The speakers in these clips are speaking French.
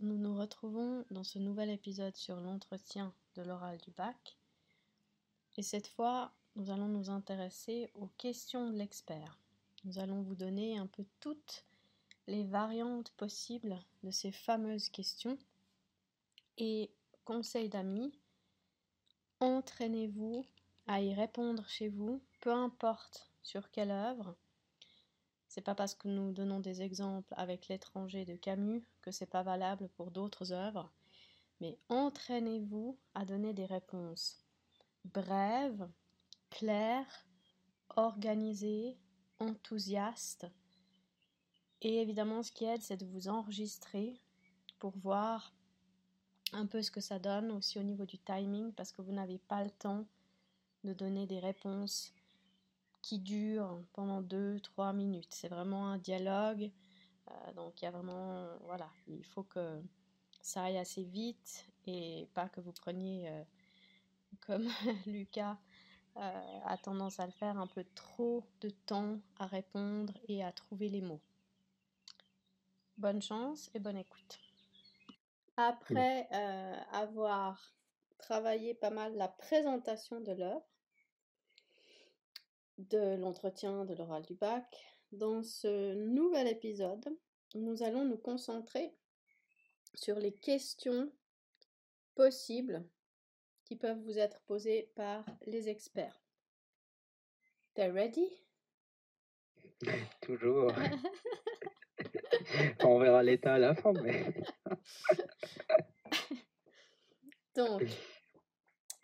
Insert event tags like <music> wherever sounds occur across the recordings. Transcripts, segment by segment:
nous nous retrouvons dans ce nouvel épisode sur l'entretien de l'oral du bac. Et cette fois, nous allons nous intéresser aux questions de l'expert. Nous allons vous donner un peu toutes les variantes possibles de ces fameuses questions. Et conseil d'amis, entraînez-vous à y répondre chez vous, peu importe sur quelle œuvre. C'est pas parce que nous donnons des exemples avec l'étranger de Camus que c'est pas valable pour d'autres œuvres, mais entraînez-vous à donner des réponses brèves, claires, organisées, enthousiastes. Et évidemment, ce qui aide, c'est de vous enregistrer pour voir un peu ce que ça donne aussi au niveau du timing parce que vous n'avez pas le temps de donner des réponses qui durent pendant 2-3 minutes. C'est vraiment un dialogue. Euh, donc il y a vraiment, voilà, il faut que ça aille assez vite et pas que vous preniez, euh, comme <laughs> Lucas euh, a tendance à le faire, un peu trop de temps à répondre et à trouver les mots. Bonne chance et bonne écoute. Après avoir travaillé pas mal la présentation de l'œuvre, de l'entretien de l'oral du bac. Dans ce nouvel épisode, nous allons nous concentrer sur les questions possibles qui peuvent vous être posées par les experts. T'es ready? Toujours. <laughs> On verra l'état à la fin, mais. <laughs> Donc,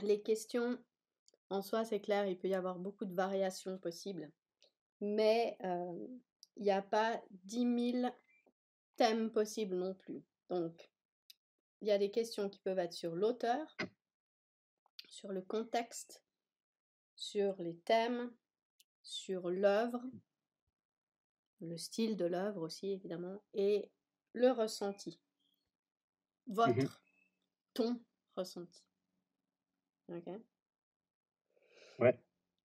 les questions en soi, c'est clair, il peut y avoir beaucoup de variations possibles, mais il n'y a pas 10 000 thèmes possibles non plus. Donc, il y a des questions qui peuvent être sur l'auteur, sur le contexte, sur les thèmes, sur l'œuvre, le style de l'œuvre aussi évidemment, et le ressenti. Mmh Votre ton ressenti. Ouais.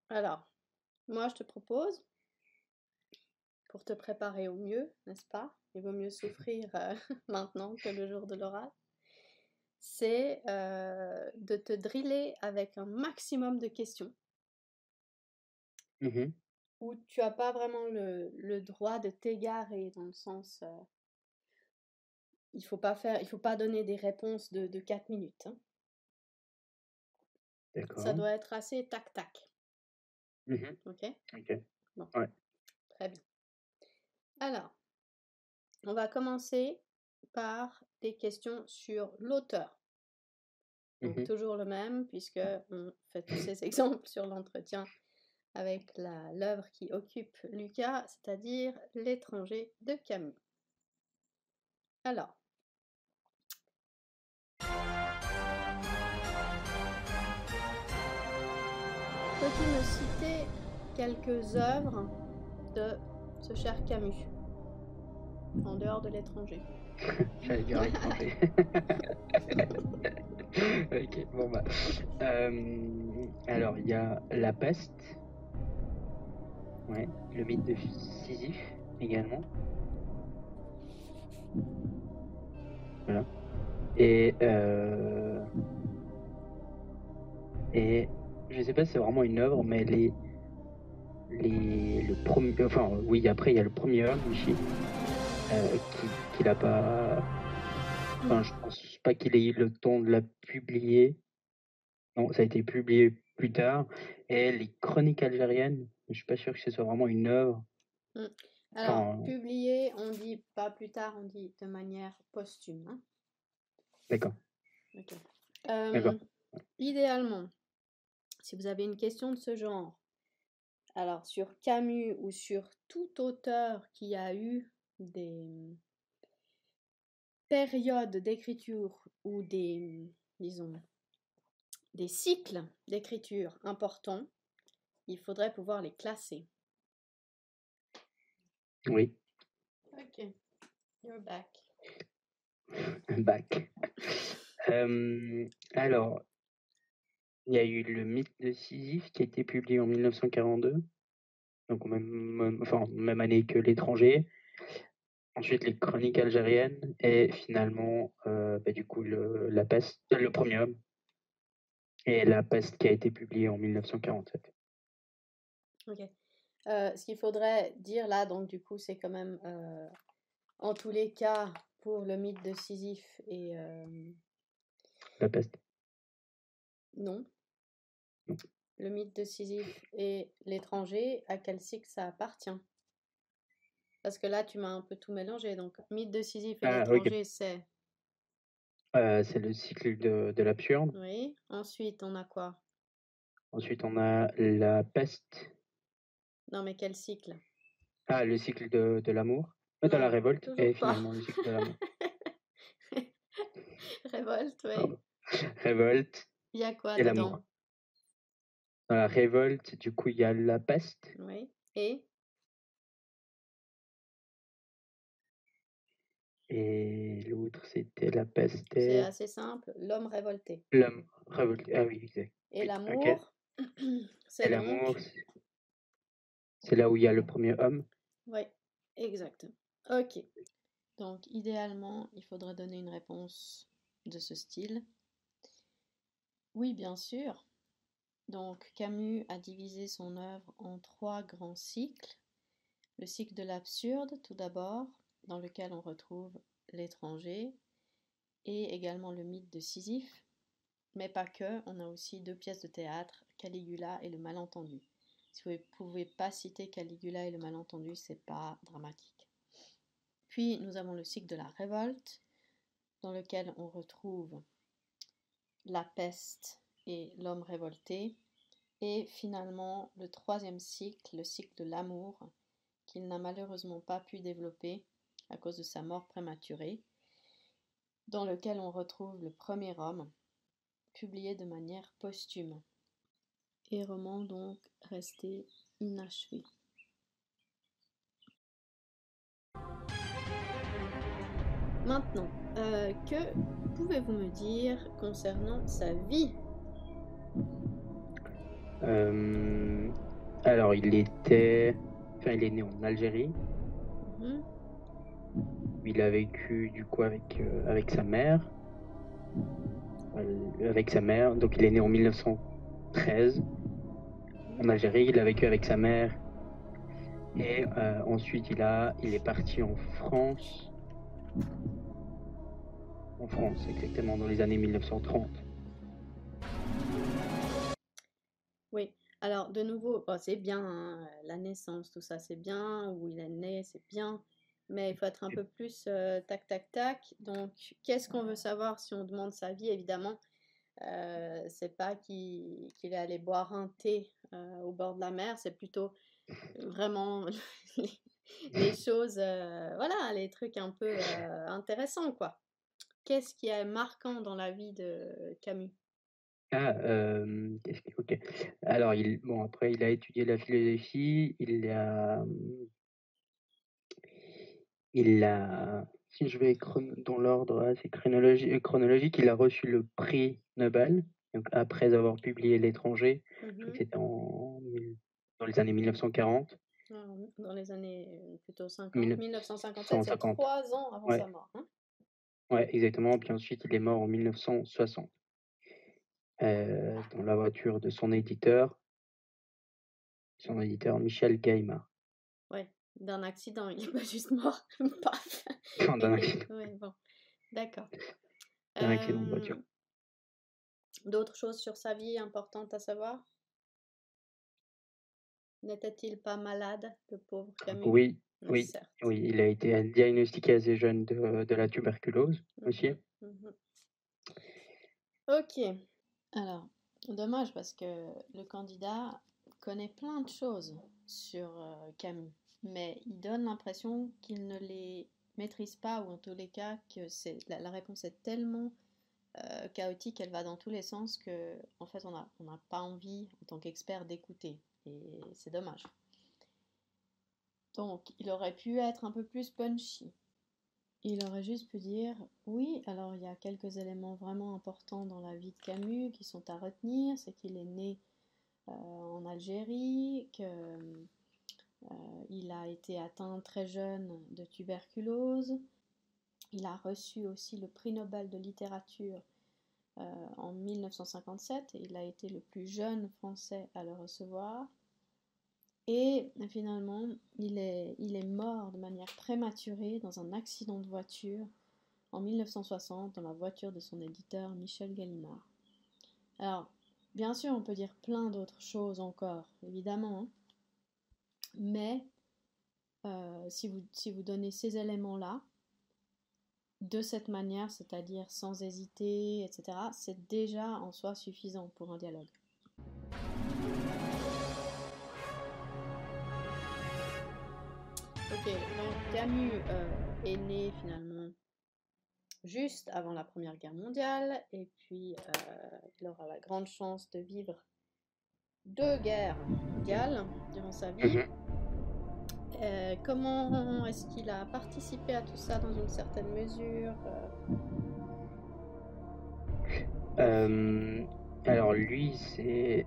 Alors, moi, je te propose, pour te préparer au mieux, n'est-ce pas? Il vaut mieux <laughs> souffrir euh, <laughs> maintenant que le jour de l'oral. C'est euh, de te driller avec un maximum de questions. Mmh où tu n'as pas vraiment le, droit de t'égarer dans le sens. Euh, il faut pas faire, il faut pas donner des réponses de, de 4 minutes. Hein. Ça doit être assez tac-tac. Mmh ok? Ok. Bon. Ouais. Très bien. Alors, on va commencer par des questions sur l'auteur. Donc, mmh toujours le même, puisque on fait tous <laughs> ces exemples sur l'entretien avec l'œuvre qui occupe Lucas, c'est-à-dire L'étranger de Camus. Alors, Peux-tu me citer quelques œuvres de ce cher Camus en dehors de l'étranger? <laughs> J'allais dire l'étranger. <laughs> ok, bon bah. Euh, alors, il y a La Peste. Ouais, le mythe de Sisyphe également. Voilà. Et. Euh, et je sais pas si c'est vraiment une œuvre, mais les, les, le premier, enfin oui, après il y a le premier œuvre euh, qui, n'a pas, enfin je pense pas qu'il ait eu le temps de la publier. Non, ça a été publié plus tard. Et les chroniques algériennes, je suis pas sûr que ce soit vraiment une œuvre. Mmh. Alors, publié, on dit pas plus tard, on dit de manière posthume. Hein. D'accord. Euh, idéalement, si vous avez une question de ce genre, alors sur Camus ou sur tout auteur qui a eu des périodes d'écriture ou des, disons, des cycles d'écriture importants, il faudrait pouvoir les classer. Oui. Ok. You're back. Back. <laughs> Euh, alors, il y a eu le mythe de Sisyphe qui a été publié en 1942, donc même, enfin, même année que l'étranger. ensuite les chroniques algériennes et finalement, bah, du coup, le, la peste, le premier homme et la peste qui a été publiée en 1947. Ok. ce qu'il faudrait dire là, donc du coup, c'est quand même, en tous les cas, pour le mythe de Sisyphe et... La peste. Non. Le mythe de Sisyphe et l'étranger, à quel cycle ça appartient? Parce que là, tu m'as un peu tout mélangé. Donc, mythe de Sisyphe et ah, l'étranger, c'est? Euh, C'est le cycle de, de l'absurde. Oui. Ensuite, on a quoi? Ensuite, on a la peste. Non, mais quel cycle? Ah, le cycle de, de l'amour. De la révolte. Et finalement, le cycle de l'amour. <laughs> révolte, oui. <laughs> Révolte. Il y a quoi dedans? Dans la révolte, du coup, il y a la peste. Oui. Et? Et l'autre, c'était la peste. C'est assez simple. L'homme révolté. L'homme révolté. Ah oui, exact. Et <clears throat> l'amour? C'est l'amour. C'est là où il y a le premier homme. Oui, exactement. Ok. Donc, idéalement, il faudrait donner une réponse de ce style. Oui, bien sûr. Donc Camus a divisé son œuvre en trois grands cycles. Le cycle de l'absurde, tout d'abord, dans lequel on retrouve l'étranger, et également le mythe de Sisyphe, mais pas que, on a aussi deux pièces de théâtre, Caligula et le malentendu. Si vous ne pouvez pas citer Caligula et le malentendu, c'est pas dramatique. Puis nous avons le cycle de la révolte, dans lequel on retrouve la peste et l'homme révolté, et finalement le troisième cycle, le cycle de l'amour, qu'il n'a malheureusement pas pu développer à cause de sa mort prématurée, dans lequel on retrouve le premier homme, publié de manière posthume, et roman donc resté inachevé. Maintenant, euh, que pouvez-vous me dire concernant sa vie? Euh, alors, il était. Enfin, il est né en Algérie. Mhm. Il a vécu du coup avec, euh, avec sa mère. Euh, avec sa mère. Donc, il est né en 1913 en Algérie. Il a vécu avec sa mère. Et ensuite, il, a, il est parti en France. En France, exactement, dans les années 1930. Oui, alors de nouveau, oh, c'est bien hein, la naissance, tout ça, c'est bien, où il est né, c'est bien, mais il faut être un peu plus euh, tac tac tac. Donc, qu'est-ce qu'on veut savoir si on demande sa vie, évidemment euh, C'est pas qu'il est allé boire un thé euh, au bord de la mer, c'est plutôt <laughs> vraiment les, choses, voilà, les trucs un peu intéressants, quoi. Qu'est-ce qui est marquant dans la vie de Camus? Ah, qu'est-ce OK. Alors il bon après il a étudié la philosophie, il a il a si je vais dans l'ordre assez euh, chronologique, il a reçu le prix Nobel, donc après avoir publié L'étranger, mmh c'était en dans les années 1940. Ah, dans les années, plutôt 50, 1957, c'est trois ans avant sa mort, hein? Ouais, exactement, puis ensuite il est mort en 1960. Euh, dans la voiture de son éditeur, son éditeur Michel Gaimard. Ouais, d'un accident, il n'est pas juste mort, <laughs> paf. <laughs> D'un accident. ouais, bon, d'accord. D'un accident de voiture. D'autres choses sur sa vie importantes à savoir? N'était-il pas malade, le pauvre Camus Oui, oui, oui, il a été diagnostiqué assez jeune de, de la tuberculose aussi. Mmh mmh ok. Alors, dommage parce que le candidat connaît plein de choses sur euh, Camus, mais il donne l'impression qu'il ne les maîtrise pas, ou en tous les cas que c'est la, réponse est tellement euh, chaotique, elle va dans tous les sens que en fait on n'a on pas envie en tant qu'expert d'écouter, et c'est dommage. Donc, il aurait pu être un peu plus punchy. Il aurait juste pu dire oui, alors il y a quelques éléments vraiment importants dans la vie de Camus qui sont à retenir, c'est qu'il est né euh, en Algérie, que il a été atteint très jeune de tuberculose. Il a reçu aussi le prix Nobel de littérature en 1957 et il a été le plus jeune Français à le recevoir. Et finalement, il est, mort de manière prématurée dans un accident de voiture en 1960 dans la voiture de son éditeur Michel Gallimard. Alors, bien sûr, on peut dire plein d'autres choses encore, évidemment, mais euh, si vous donnez ces éléments-là, de cette manière, c'est-à-dire sans hésiter, etc., c'est déjà en soi suffisant pour un dialogue. Donc Camus euh, est né finalement juste avant la Première Guerre mondiale, et puis euh, il aura la grande chance de vivre deux guerres mondiales durant sa vie. Mhm. Euh, comment est-ce qu'il a participé à tout ça dans une certaine mesure Alors lui, c'est...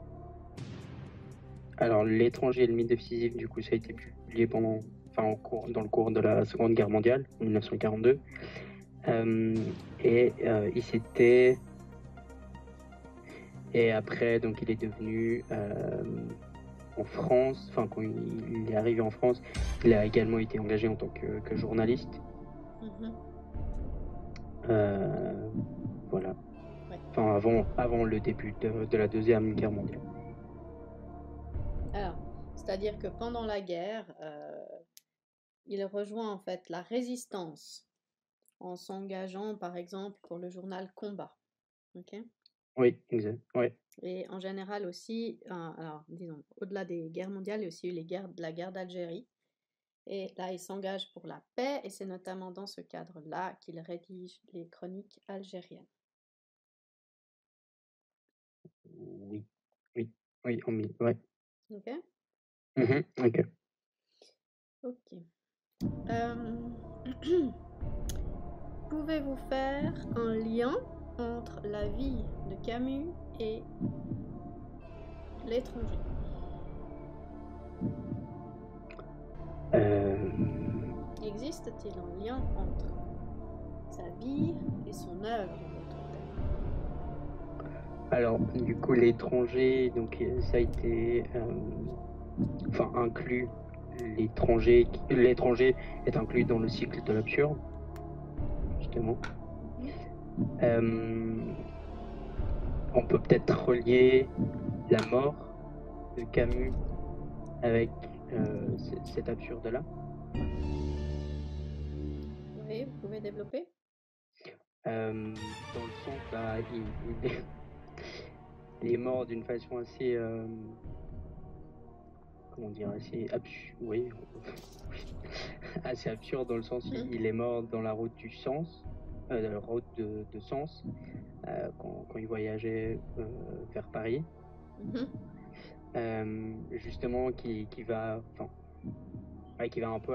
Alors l'étranger et le mythe décisif, du coup, ça a été publié pendant enfin, cours, dans le cours de la Seconde Guerre mondiale, en 1942. Euh, et euh, il s'était. Et après, donc, il est devenu euh, en France, enfin, quand il, est arrivé en France, il a également été engagé en tant que, journaliste. Mm-hmm. voilà. Enfin, avant, avant le début de, de la Deuxième Guerre mondiale. Alors, c'est-à-dire que pendant la guerre, il rejoint en fait la résistance en s'engageant par exemple pour le journal Combat. Ok? Oui, exact. Ouais. Et en général aussi, alors disons, au-delà des guerres mondiales, il y a aussi eu les guerres, la guerre d'Algérie. Et là, il s'engage pour la paix, et c'est notamment dans ce cadre-là qu'il rédige les chroniques algériennes. Oui, oui, oui, on ouais. Ok? Mmh ok. Ok. Euh, <clears throat> pouvez-vous faire un lien entre la vie de Camus et l'étranger? Euh... Existe-t-il un lien entre sa vie et son œuvre Alors, du coup, l'étranger, donc ça a été, euh, enfin, inclus l'étranger, l'étranger est inclus dans le cycle de l'absurde, justement. Euh, on peut peut-être relier la mort de Camus avec euh, cet absurde-là. Oui, vous pouvez développer euh, Dans le sens, bah, il, il, <laughs> est mort d'une façon assez comment dire, assez absurde, oui, <laughs> assez absurde dans le sens où il est mort dans la route du sens, euh, dans la route de, sens, euh, quand, il voyageait euh, vers Paris. Mm-hmm. justement, qui, qui va, enfin, qui va un peu,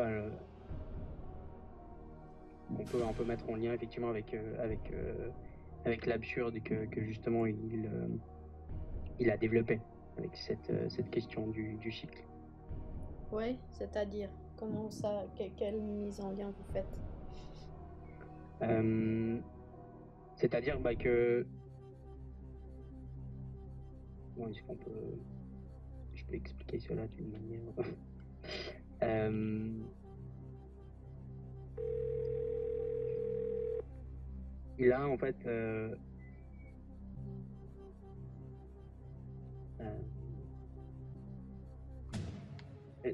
on peut un peu mettre en lien effectivement avec avec avec l'absurde que, que, justement il il a développé avec cette, cette question du, du cycle. Oui, c'est-à-dire, comment ça, quelle mise en lien vous faites? Euh, C'est-à-dire bah, que. Bon, est-ce qu'on peut. Je peux expliquer cela d'une manière? <laughs> euh... A en fait. Euh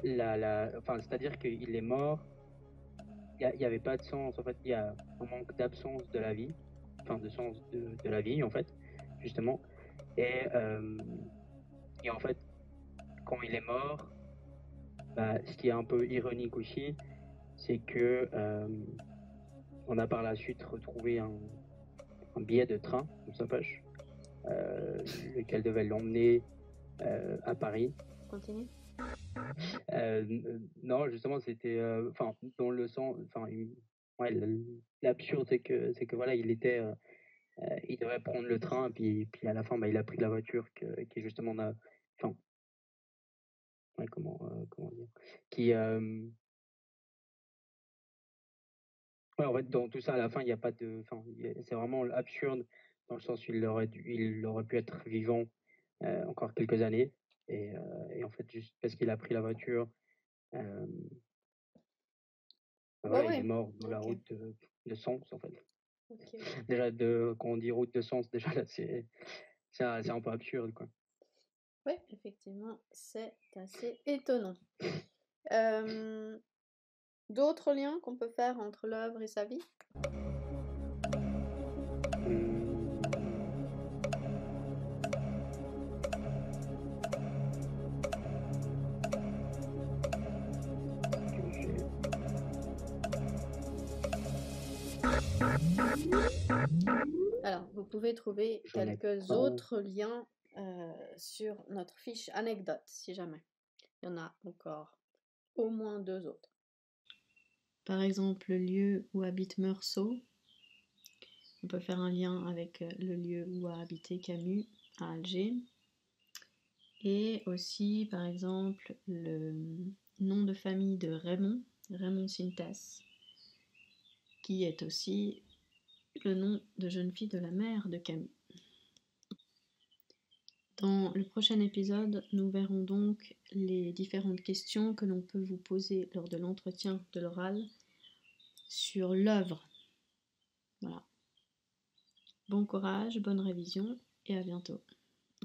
la, la, enfin, c'est-à-dire qu'il est mort, il n'y avait pas de sens, en fait, il y a un manque d'absence de la vie, enfin de sens de, de, la vie, en fait, justement. Et, euh, et en fait, quand il est mort, bah, ce qui est un peu ironique aussi, c'est que euh, on a par la suite retrouvé un, un billet de train dans sa poche, euh, lequel devait l'emmener à Paris. Continue. Euh, non, justement, c'était, euh, enfin, dans le sens, enfin, ouais, l'absurde, c'est que, c'est que voilà, il était, euh, il devait prendre le train, puis, puis à la fin, bah, il a pris la voiture qui justement, enfin, comment, comment dire Qui. Ouais, en fait, dans tout ça, à la fin, il n'y a pas de. Enfin, c'est vraiment absurde dans le sens où il aurait, dû, il aurait pu être vivant encore quelques années. Et, et, en fait, juste parce qu'il a pris la voiture, il est mort dans la route de, de, Sens, en fait. <laughs> Déjà, de, quand on dit route de Sens, déjà là, c'est un peu absurde, quoi. Oui, effectivement, c'est assez étonnant. Euh, d'autres liens qu'on peut faire entre l'œuvre et sa vie? Pouvez trouver quelques autres liens euh, sur notre fiche anecdote, si jamais. Il y en a encore au moins deux autres. Par exemple, le lieu où habite Meursault. On peut faire un lien avec euh, le lieu où a habité Camus à Alger. Et aussi, par exemple, le nom de famille de Raymond, Raymond Sintas, qui est aussi le nom de jeune fille de la mère de Camus. Dans le prochain épisode, nous verrons donc les différentes questions que l'on peut vous poser lors de l'entretien de l'oral sur l'œuvre. Voilà. Bon courage, bonne révision et à bientôt.